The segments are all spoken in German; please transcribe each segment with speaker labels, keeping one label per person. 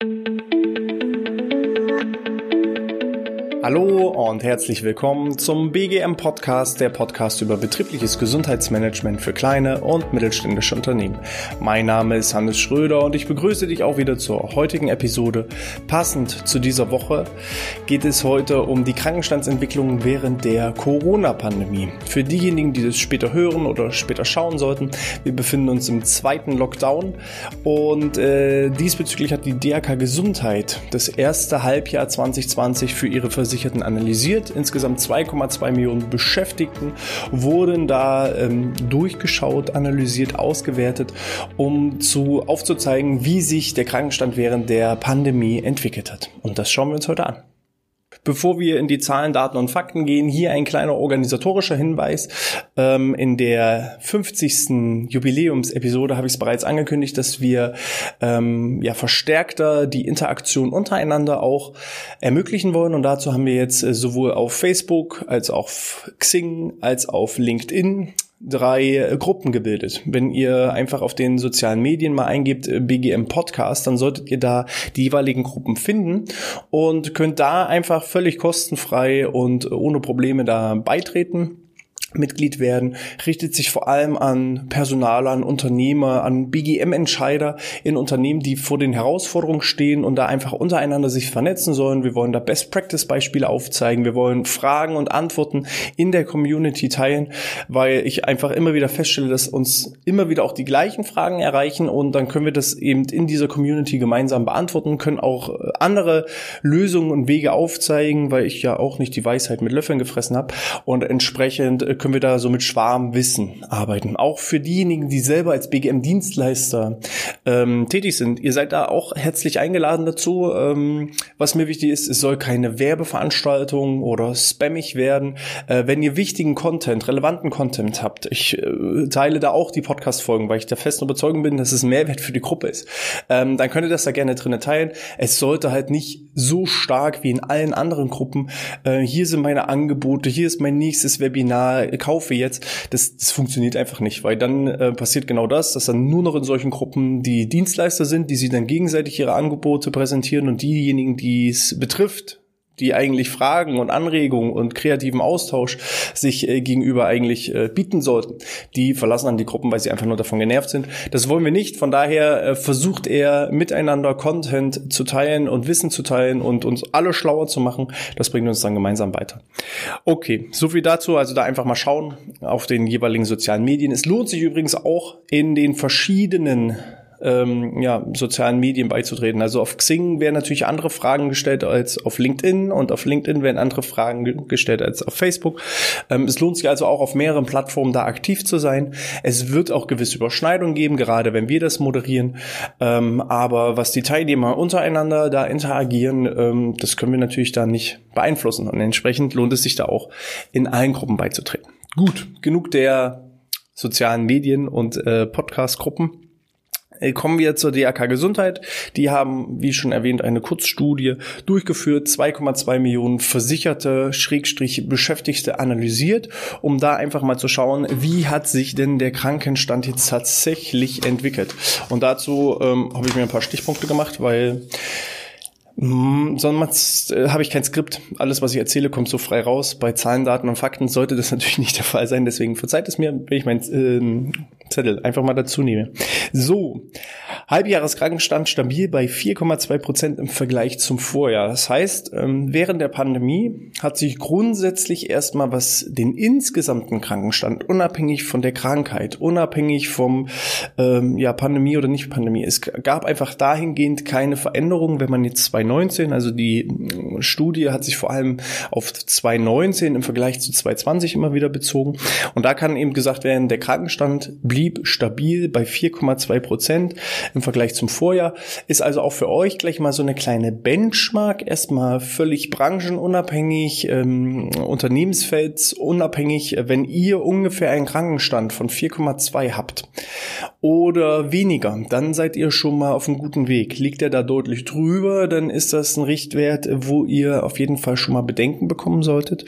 Speaker 1: thank you Hallo und herzlich willkommen zum BGM Podcast, der Podcast über betriebliches Gesundheitsmanagement für kleine und mittelständische Unternehmen. Mein Name ist Hannes Schröder und ich begrüße dich auch wieder zur heutigen Episode. Passend zu dieser Woche geht es heute um die Krankenstandsentwicklung während der Corona-Pandemie. Für diejenigen, die das später hören oder später schauen sollten, wir befinden uns im zweiten Lockdown und äh, diesbezüglich hat die DRK Gesundheit das erste Halbjahr 2020 für ihre Versicherung Versicherten analysiert. Insgesamt 2,2 Millionen Beschäftigten wurden da ähm, durchgeschaut, analysiert, ausgewertet, um zu aufzuzeigen, wie sich der Krankenstand während der Pandemie entwickelt hat. Und das schauen wir uns heute an. Bevor wir in die Zahlen, Daten und Fakten gehen, hier ein kleiner organisatorischer Hinweis. Ähm, in der 50. Jubiläumsepisode habe ich es bereits angekündigt, dass wir ähm, ja verstärkter die Interaktion untereinander auch ermöglichen wollen. Und dazu haben wir jetzt äh, sowohl auf Facebook als auch auf Xing als auf LinkedIn drei äh, Gruppen gebildet. Wenn ihr einfach auf den sozialen Medien mal eingebt äh, BGM Podcast, dann solltet ihr da die jeweiligen Gruppen finden und könnt da einfach völlig kostenfrei und ohne Probleme da beitreten. Mitglied werden, richtet sich vor allem an Personaler, an Unternehmer, an BGM-Entscheider in Unternehmen, die vor den Herausforderungen stehen und da einfach untereinander sich vernetzen sollen. Wir wollen da Best-Practice-Beispiele aufzeigen. Wir wollen Fragen und Antworten in der Community teilen, weil ich einfach immer wieder feststelle, dass uns immer wieder auch die gleichen Fragen erreichen und dann können wir das eben in dieser Community gemeinsam beantworten, können auch äh, andere Lösungen und Wege aufzeigen, weil ich ja auch nicht die Weisheit mit Löffeln gefressen habe und entsprechend äh, können wir da so mit Schwarmwissen arbeiten. Auch für diejenigen, die selber als BGM-Dienstleister ähm, tätig sind. Ihr seid da auch herzlich eingeladen dazu. Ähm, was mir wichtig ist, es soll keine Werbeveranstaltung oder spammig werden. Äh, wenn ihr wichtigen Content, relevanten Content habt, ich äh, teile da auch die Podcast-Folgen, weil ich der festen Überzeugung bin, dass es Mehrwert für die Gruppe ist. Ähm, dann könnt ihr das da gerne drinnen teilen. Es sollte halt nicht so stark wie in allen anderen Gruppen. Äh, hier sind meine Angebote, hier ist mein nächstes Webinar, kaufe jetzt, das, das funktioniert einfach nicht, weil dann äh, passiert genau das, dass dann nur noch in solchen Gruppen die Dienstleister sind, die sie dann gegenseitig ihre Angebote präsentieren und diejenigen, die es betrifft, die eigentlich Fragen und Anregungen und kreativen Austausch sich äh, gegenüber eigentlich äh, bieten sollten. Die verlassen dann die Gruppen, weil sie einfach nur davon genervt sind. Das wollen wir nicht. Von daher äh, versucht er miteinander Content zu teilen und Wissen zu teilen und uns alle schlauer zu machen. Das bringt uns dann gemeinsam weiter. Okay, so viel dazu. Also da einfach mal schauen auf den jeweiligen sozialen Medien. Es lohnt sich übrigens auch in den verschiedenen ähm, ja, sozialen Medien beizutreten. Also auf Xing werden natürlich andere Fragen gestellt als auf LinkedIn und auf LinkedIn werden andere Fragen ge gestellt als auf Facebook. Ähm, es lohnt sich also auch auf mehreren Plattformen da aktiv zu sein. Es wird auch gewisse Überschneidungen geben, gerade wenn wir das moderieren. Ähm, aber was die Teilnehmer untereinander da interagieren, ähm, das können wir natürlich da nicht beeinflussen. Und entsprechend lohnt es sich da auch in allen Gruppen beizutreten. Gut, genug der sozialen Medien und äh, Podcast-Gruppen. Äh, kommen wir zur DRK Gesundheit. Die haben, wie schon erwähnt, eine Kurzstudie durchgeführt, 2,2 Millionen Versicherte, Schrägstrich Beschäftigte analysiert, um da einfach mal zu schauen, wie hat sich denn der Krankenstand jetzt tatsächlich entwickelt. Und dazu ähm, habe ich mir ein paar Stichpunkte gemacht, weil hm, sonst äh, habe ich kein Skript. Alles, was ich erzähle, kommt so frei raus. Bei Zahlen, Daten und Fakten sollte das natürlich nicht der Fall sein. Deswegen verzeiht es mir, wenn ich mein ähm, Zettel einfach mal dazu nehme. So, Halbjahreskrankenstand stabil bei 4,2 Prozent im Vergleich zum Vorjahr. Das heißt, ähm, während der Pandemie hat sich grundsätzlich erstmal was den insgesamten Krankenstand, unabhängig von der Krankheit, unabhängig vom ähm, ja, Pandemie oder nicht Pandemie, es gab einfach dahingehend keine Veränderung, wenn man jetzt 2019, also die äh, Studie hat sich vor allem auf 2019 im Vergleich zu 2020 immer wieder bezogen. Und da kann eben gesagt werden, der Krankenstand blieb stabil bei 4,2 Prozent im Vergleich zum Vorjahr. Ist also auch für euch gleich mal so eine kleine Benchmark, erstmal völlig branchenunabhängig, ähm, unternehmensfeldsunabhängig, wenn ihr ungefähr einen Krankenstand von 4,2 habt oder weniger, dann seid ihr schon mal auf einem guten Weg. Liegt er da deutlich drüber, dann ist das ein Richtwert, wo ihr auf jeden Fall schon mal Bedenken bekommen solltet.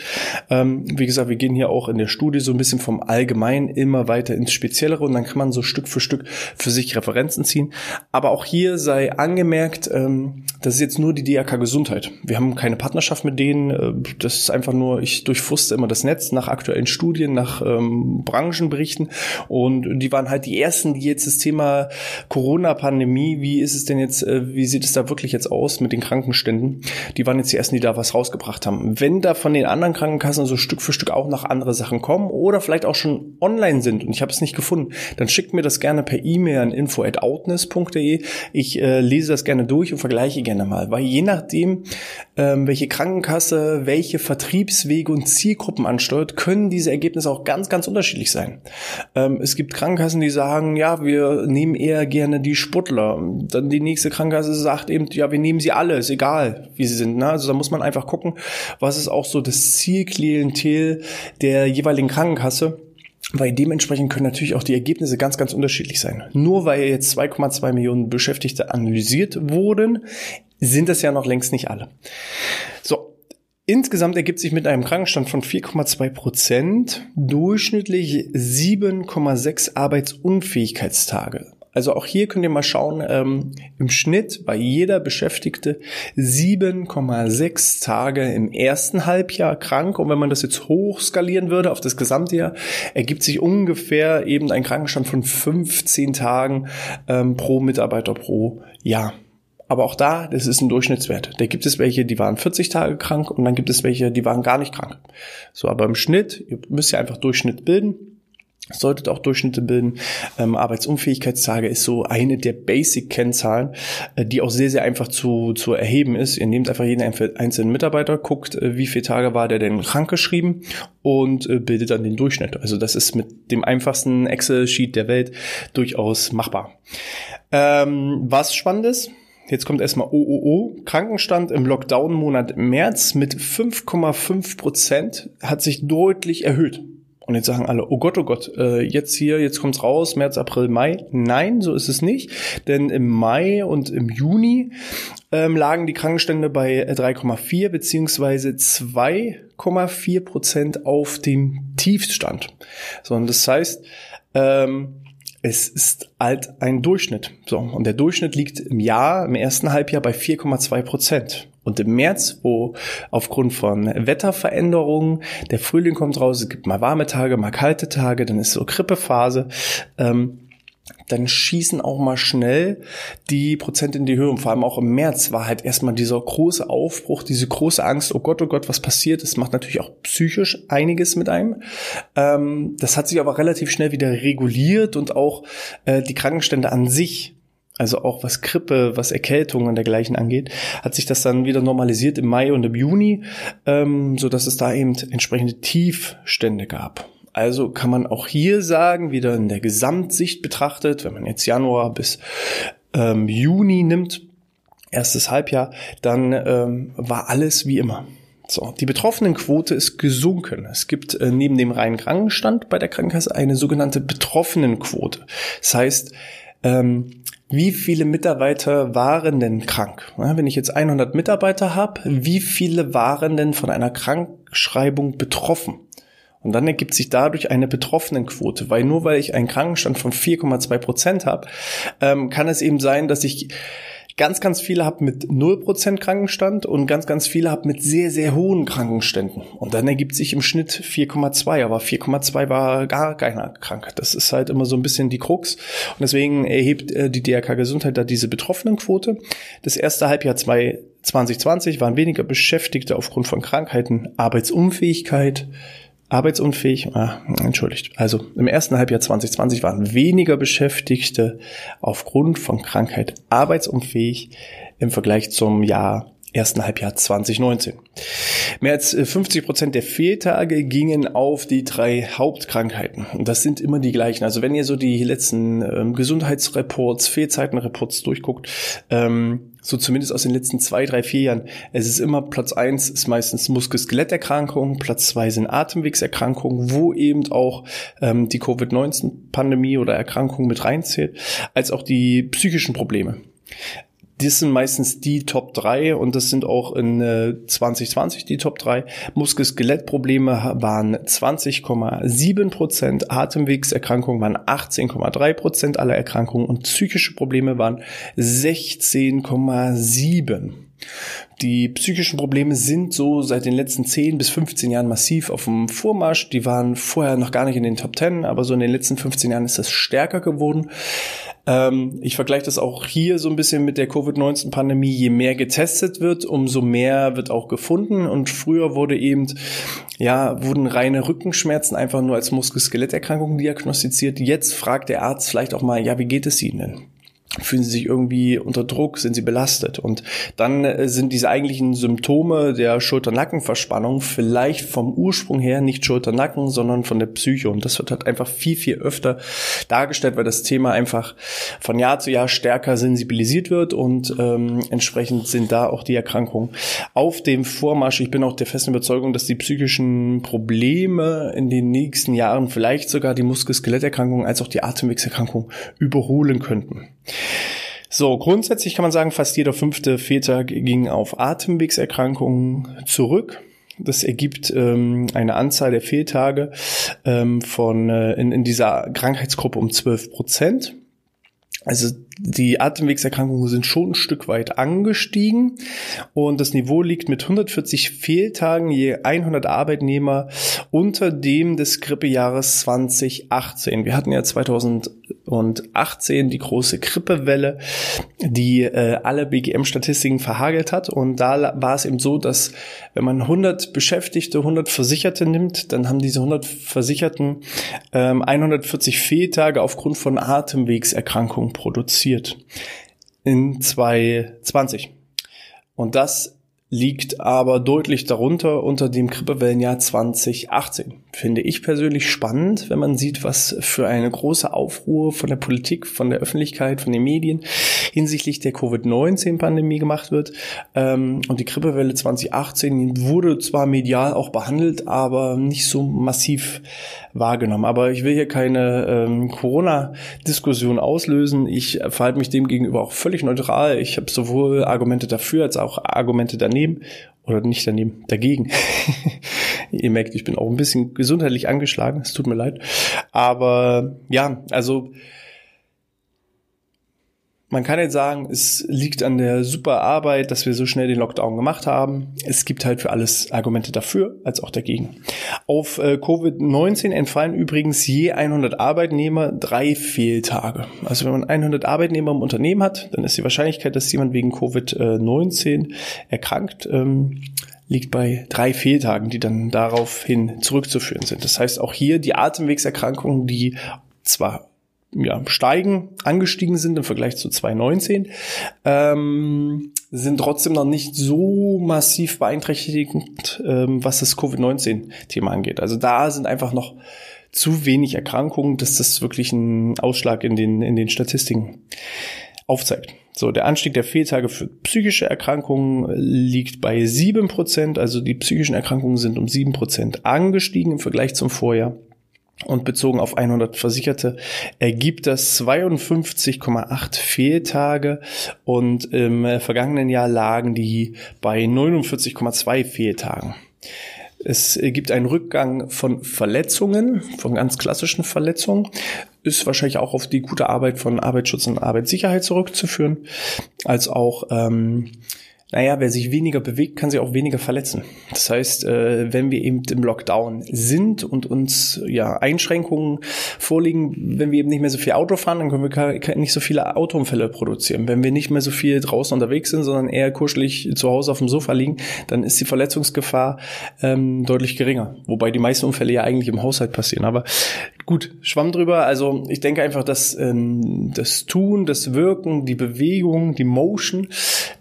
Speaker 1: Ähm, wie gesagt, wir gehen hier auch in der Studie so ein bisschen vom Allgemeinen immer weiter ins Spezielle andere und dann kann man so Stück für Stück für sich Referenzen ziehen. Aber auch hier sei angemerkt, ähm, das ist jetzt nur die DRK Gesundheit. Wir haben keine Partnerschaft mit denen. Äh, das ist einfach nur, ich durchfuste immer das Netz nach aktuellen Studien, nach ähm, Branchenberichten und die waren halt die ersten, die jetzt das Thema Corona-Pandemie, wie ist es denn jetzt, äh, wie sieht es da wirklich jetzt aus mit den Krankenständen? Die waren jetzt die ersten, die da was rausgebracht haben. Wenn da von den anderen Krankenkassen so Stück für Stück auch noch andere Sachen kommen oder vielleicht auch schon online sind und ich habe es nicht gefunden, dann schickt mir das gerne per E-Mail an info@outness.de. Ich äh, lese das gerne durch und vergleiche gerne mal, weil je nachdem, ähm, welche Krankenkasse, welche Vertriebswege und Zielgruppen ansteuert, können diese Ergebnisse auch ganz, ganz unterschiedlich sein. Ähm, es gibt Krankenkassen, die sagen, ja, wir nehmen eher gerne die Sportler. Dann die nächste Krankenkasse sagt eben, ja, wir nehmen sie alle, ist egal, wie sie sind. Ne? Also da muss man einfach gucken, was ist auch so das Zielklientel der jeweiligen Krankenkasse. Weil dementsprechend können natürlich auch die Ergebnisse ganz, ganz unterschiedlich sein. Nur weil jetzt 2,2 Millionen Beschäftigte analysiert wurden, sind das ja noch längst nicht alle. So. Insgesamt ergibt sich mit einem Krankenstand von 4,2 Prozent durchschnittlich 7,6 Arbeitsunfähigkeitstage. Also auch hier könnt ihr mal schauen, ähm, im Schnitt bei jeder Beschäftigte 7,6 Tage im ersten Halbjahr krank. Und wenn man das jetzt hochskalieren würde auf das gesamte Jahr, ergibt sich ungefähr eben ein Krankenstand von 15 Tagen ähm, pro Mitarbeiter pro Jahr. Aber auch da, das ist ein Durchschnittswert. Da gibt es welche, die waren 40 Tage krank und dann gibt es welche, die waren gar nicht krank. So, aber im Schnitt, ihr müsst ja einfach Durchschnitt bilden solltet auch Durchschnitte bilden. Ähm, Arbeitsunfähigkeitstage ist so eine der Basic-Kennzahlen, äh, die auch sehr, sehr einfach zu, zu erheben ist. Ihr nehmt einfach jeden einzelnen Mitarbeiter, guckt, äh, wie viele Tage war der denn krankgeschrieben und äh, bildet dann den Durchschnitt. Also das ist mit dem einfachsten Excel-Sheet der Welt durchaus machbar. Ähm, was spannend ist, Jetzt kommt erstmal OOO. Krankenstand im Lockdown-Monat März mit 5,5 Prozent hat sich deutlich erhöht. Und jetzt sagen alle, oh Gott, oh Gott, äh, jetzt hier, jetzt kommt's raus, März, April, Mai. Nein, so ist es nicht. Denn im Mai und im Juni ähm, lagen die Krankenstände bei 3,4 beziehungsweise 2,4 Prozent auf dem Tiefstand. So, und das heißt, ähm, es ist halt ein Durchschnitt. So, und der Durchschnitt liegt im Jahr, im ersten Halbjahr bei 4,2 Prozent. Und im März, wo aufgrund von Wetterveränderungen, der Frühling kommt raus, es gibt mal warme Tage, mal kalte Tage, dann ist so Grippephase, ähm, dann schießen auch mal schnell die Prozente in die Höhe. Und vor allem auch im März war halt erstmal dieser große Aufbruch, diese große Angst, oh Gott, oh Gott, was passiert? Das macht natürlich auch psychisch einiges mit einem. Ähm, das hat sich aber relativ schnell wieder reguliert und auch äh, die Krankenstände an sich also auch was Grippe, was Erkältung und dergleichen angeht, hat sich das dann wieder normalisiert im Mai und im Juni, ähm, so dass es da eben entsprechende Tiefstände gab. Also kann man auch hier sagen, wieder in der Gesamtsicht betrachtet, wenn man jetzt Januar bis ähm, Juni nimmt, erstes Halbjahr, dann ähm, war alles wie immer. So, die Betroffenenquote ist gesunken. Es gibt äh, neben dem reinen Krankenstand bei der Krankenkasse eine sogenannte Betroffenenquote. Das heißt, ähm, wie viele Mitarbeiter waren denn krank? Wenn ich jetzt 100 Mitarbeiter habe, wie viele waren denn von einer Krankschreibung betroffen? Und dann ergibt sich dadurch eine Betroffenenquote, weil nur weil ich einen Krankenstand von 4,2 Prozent habe, ähm, kann es eben sein, dass ich ganz, ganz viele habe mit 0% Krankenstand und ganz, ganz viele habe mit sehr, sehr hohen Krankenständen. Und dann ergibt sich im Schnitt 4,2, aber 4,2 war gar keiner krank. Das ist halt immer so ein bisschen die Krux. Und deswegen erhebt äh, die DRK Gesundheit da diese Betroffenenquote. Das erste Halbjahr 2020 waren weniger Beschäftigte aufgrund von Krankheiten, Arbeitsunfähigkeit, arbeitsunfähig, ah, entschuldigt. Also im ersten Halbjahr 2020 waren weniger Beschäftigte aufgrund von Krankheit arbeitsunfähig im Vergleich zum Jahr ersten Halbjahr 2019. Mehr als 50 äh, Prozent der Fehltage gingen auf die drei Hauptkrankheiten. Und das sind immer die gleichen. Also wenn ihr so die letzten ähm, Gesundheitsreports, Fehlzeitenreports durchguckt, ähm, so zumindest aus den letzten zwei, drei, vier Jahren, es ist immer Platz eins ist meistens Muskel-Skeletterkrankungen, Platz zwei sind Atemwegserkrankungen, wo eben auch ähm, die Covid-19-Pandemie oder Erkrankung mit reinzählt, als auch die psychischen Probleme. Das sind meistens die Top 3 und das sind auch in äh, 2020 die Top 3. Muskel-Skelettprobleme waren 20,7 Prozent, Atemwegserkrankungen waren 18,3 Prozent aller Erkrankungen und psychische Probleme waren 16,7. Die psychischen Probleme sind so seit den letzten 10 bis 15 Jahren massiv auf dem Vormarsch. Die waren vorher noch gar nicht in den Top 10, aber so in den letzten 15 Jahren ist das stärker geworden. Ähm, ich vergleiche das auch hier so ein bisschen mit der Covid-19-Pandemie. Je mehr getestet wird, umso mehr wird auch gefunden. Und früher wurde eben, ja, wurden reine Rückenschmerzen einfach nur als Muskel-Skeletterkrankung diagnostiziert. Jetzt fragt der Arzt vielleicht auch mal, ja, wie geht es Ihnen denn? Fühlen sie sich irgendwie unter Druck, sind sie belastet. Und dann äh, sind diese eigentlichen Symptome der Schulter-Nacken-Verspannung vielleicht vom Ursprung her nicht Schulter-Nacken, sondern von der Psyche. Und das wird halt einfach viel, viel öfter dargestellt, weil das Thema einfach von Jahr zu Jahr stärker sensibilisiert wird und ähm, entsprechend sind da auch die Erkrankungen auf dem Vormarsch. Ich bin auch der festen Überzeugung, dass die psychischen Probleme in den nächsten Jahren vielleicht sogar die Muskel-Skeletterkrankungen als auch die Atemwegserkrankung überholen könnten. So, grundsätzlich kann man sagen, fast jeder fünfte Väter ging auf Atemwegserkrankungen zurück. Das ergibt ähm, eine Anzahl der Fehltage ähm, von äh, in, in dieser Krankheitsgruppe um 12 Prozent. Also die Atemwegserkrankungen sind schon ein Stück weit angestiegen. Und das Niveau liegt mit 140 Fehltagen je 100 Arbeitnehmer unter dem des Grippejahres 2018. Wir hatten ja 2018 die große Grippewelle, die äh, alle BGM-Statistiken verhagelt hat. Und da war es eben so, dass wenn man 100 Beschäftigte, 100 Versicherte nimmt, dann haben diese 100 Versicherten ähm, 140 Fehltage aufgrund von Atemwegserkrankungen produziert passiert in 2020. Und das liegt aber deutlich darunter unter dem Grippewellenjahr 2018. Finde ich persönlich spannend, wenn man sieht, was für eine große Aufruhr von der Politik, von der Öffentlichkeit, von den Medien hinsichtlich der Covid-19-Pandemie gemacht wird. Ähm, und die Grippewelle 2018 wurde zwar medial auch behandelt, aber nicht so massiv wahrgenommen. Aber ich will hier keine ähm, Corona-Diskussion auslösen. Ich verhalte mich dem gegenüber auch völlig neutral. Ich habe sowohl Argumente dafür als auch Argumente daneben oder nicht daneben, dagegen. Ihr merkt, ich bin auch ein bisschen gesundheitlich angeschlagen, es tut mir leid. Aber ja, also man kann jetzt sagen, es liegt an der super Arbeit, dass wir so schnell den Lockdown gemacht haben. Es gibt halt für alles Argumente dafür als auch dagegen. Auf äh, Covid-19 entfallen übrigens je 100 Arbeitnehmer drei Fehltage. Also wenn man 100 Arbeitnehmer im Unternehmen hat, dann ist die Wahrscheinlichkeit, dass jemand wegen Covid-19 erkrankt, ähm, liegt bei drei Fehltagen, die dann daraufhin zurückzuführen sind. Das heißt auch hier die Atemwegserkrankungen, die zwar ja, steigen, angestiegen sind im Vergleich zu 2019, ähm, sind trotzdem noch nicht so massiv beeinträchtigend, ähm, was das Covid-19-Thema angeht. Also da sind einfach noch zu wenig Erkrankungen, dass das wirklich einen Ausschlag in den, in den Statistiken aufzeigt. So, der Anstieg der Fehltage für psychische Erkrankungen liegt bei sieben Prozent. Also die psychischen Erkrankungen sind um sieben Prozent angestiegen im Vergleich zum Vorjahr. Und bezogen auf 100 Versicherte ergibt das 52,8 Fehltage und im vergangenen Jahr lagen die bei 49,2 Fehltagen. Es gibt einen Rückgang von Verletzungen, von ganz klassischen Verletzungen. Ist wahrscheinlich auch auf die gute Arbeit von Arbeitsschutz und Arbeitssicherheit zurückzuführen, als auch ähm, naja, wer sich weniger bewegt, kann sich auch weniger verletzen. Das heißt, äh, wenn wir eben im Lockdown sind und uns ja Einschränkungen vorliegen, wenn wir eben nicht mehr so viel Auto fahren, dann können wir nicht so viele Autounfälle produzieren. Wenn wir nicht mehr so viel draußen unterwegs sind, sondern eher kuschelig zu Hause auf dem Sofa liegen, dann ist die Verletzungsgefahr ähm, deutlich geringer. Wobei die meisten Unfälle ja eigentlich im Haushalt passieren. Aber gut, schwamm drüber. Also ich denke einfach, dass ähm, das Tun, das Wirken, die Bewegung, die Motion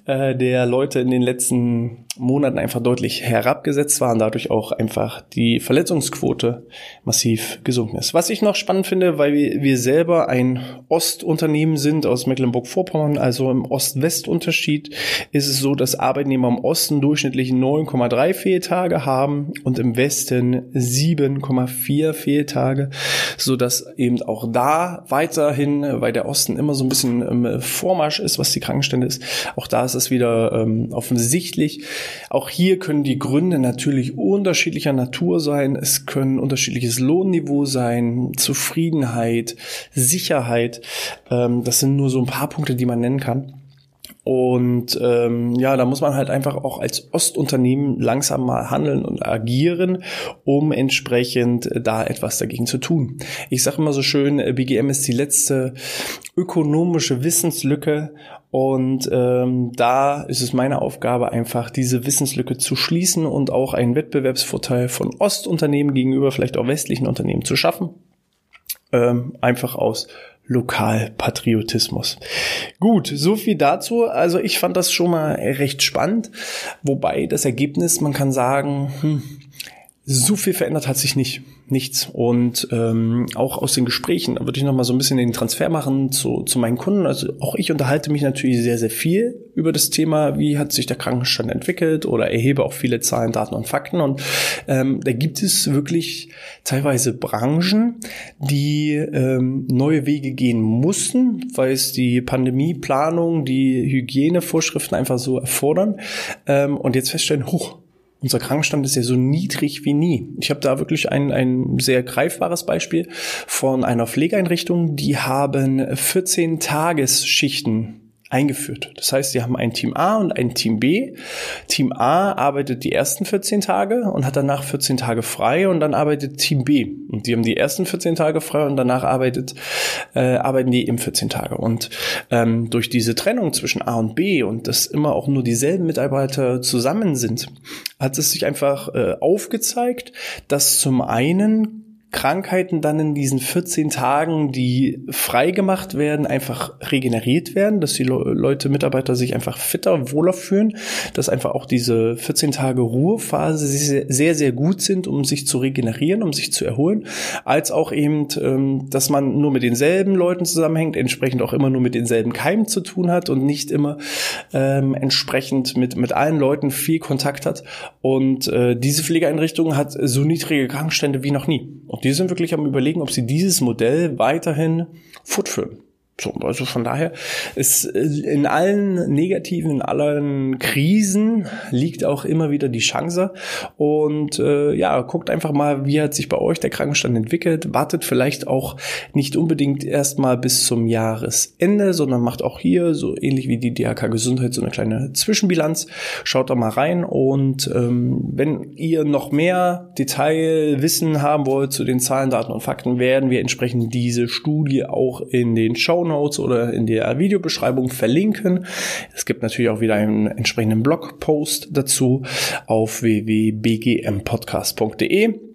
Speaker 1: äh, der Leute in den letzten Monaten einfach deutlich herabgesetzt war und dadurch auch einfach die Verletzungsquote massiv gesunken ist. Was ich noch spannend finde, weil wir, wir selber ein Ostunternehmen sind aus Mecklenburg-Vorpommern, also im Ost-West-Unterschied, ist es so, dass Arbeitnehmer im Osten durchschnittlich 9,3 Fehltage haben und im Westen 7,4 Fehltage, so dass eben auch da weiterhin, weil der Osten immer so ein bisschen im Vormarsch ist, was die Krankenstände ist, auch da ist es wieder ähm, offensichtlich, auch hier können die Gründe natürlich unterschiedlicher Natur sein. Es können unterschiedliches Lohnniveau sein, Zufriedenheit, Sicherheit. Ähm, das sind nur so ein paar Punkte, die man nennen kann. Und ähm, ja, da muss man halt einfach auch als Ostunternehmen langsam mal handeln und agieren, um entsprechend da etwas dagegen zu tun. Ich sage immer so schön, BGM ist die letzte ökonomische Wissenslücke und ähm, da ist es meine Aufgabe, einfach diese Wissenslücke zu schließen und auch einen Wettbewerbsvorteil von Ostunternehmen gegenüber vielleicht auch westlichen Unternehmen zu schaffen. Ähm, einfach aus Lokalpatriotismus. Gut, so viel dazu. Also ich fand das schon mal recht spannend. Wobei das Ergebnis, man kann sagen, hm, so viel verändert hat sich nicht. Nichts. Und ähm, auch aus den Gesprächen, da würde ich noch mal so ein bisschen den Transfer machen zu, zu meinen Kunden. Also auch ich unterhalte mich natürlich sehr, sehr viel über das Thema, wie hat sich der Krankenstand entwickelt oder erhebe auch viele Zahlen, Daten und Fakten. Und ähm, da gibt es wirklich teilweise Branchen, die ähm, neue Wege gehen mussten, weil es die Pandemieplanung, die Hygienevorschriften einfach so erfordern. Ähm, und jetzt feststellen, hoch, unser Krankenstand ist ja so niedrig wie nie. Ich habe da wirklich ein, ein sehr greifbares Beispiel von einer Pflegeeinrichtung, die haben 14 Tagesschichten eingeführt. Das heißt, sie haben ein Team A und ein Team B. Team A arbeitet die ersten 14 Tage und hat danach 14 Tage frei und dann arbeitet Team B. Und die haben die ersten 14 Tage frei und danach arbeitet, äh, arbeiten die eben 14 Tage. Und ähm, durch diese Trennung zwischen A und B und dass immer auch nur dieselben Mitarbeiter zusammen sind, hat es sich einfach äh, aufgezeigt, dass zum einen Krankheiten dann in diesen 14 Tagen, die freigemacht werden, einfach regeneriert werden, dass die Leute, Mitarbeiter sich einfach fitter, wohler fühlen, dass einfach auch diese 14 Tage Ruhephase sehr, sehr gut sind, um sich zu regenerieren, um sich zu erholen, als auch eben, ähm, dass man nur mit denselben Leuten zusammenhängt, entsprechend auch immer nur mit denselben Keimen zu tun hat und nicht immer ähm, entsprechend mit, mit allen Leuten viel Kontakt hat. Und äh, diese Pflegeeinrichtung hat so niedrige Krankenstände wie noch nie. Und die sind wirklich am überlegen, ob sie dieses Modell weiterhin fortführen. So, also von daher ist äh, in allen negativen, in allen Krisen liegt auch immer wieder die Chance. Und äh, ja, guckt einfach mal, wie hat sich bei euch der Krankenstand entwickelt. Wartet vielleicht auch nicht unbedingt erstmal bis zum Jahresende, sondern macht auch hier, so ähnlich wie die DHK Gesundheit, so eine kleine Zwischenbilanz. Schaut da mal rein. Und ähm, wenn ihr noch mehr Detailwissen haben wollt zu den Zahlen, Daten und Fakten, werden wir entsprechend diese Studie auch in den Show Notes oder in der Videobeschreibung verlinken. Es gibt natürlich auch wieder einen entsprechenden Blogpost dazu auf www.bgmpodcast.de.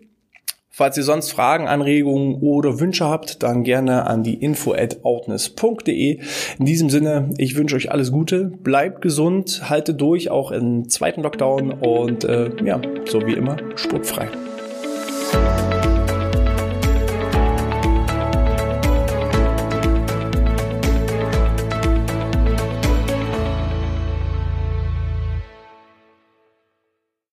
Speaker 1: Falls ihr sonst Fragen, Anregungen oder Wünsche habt, dann gerne an die info at outness.de. In diesem Sinne, ich wünsche euch alles Gute, bleibt gesund, haltet durch, auch im zweiten Lockdown und äh, ja, so wie immer, sportfrei.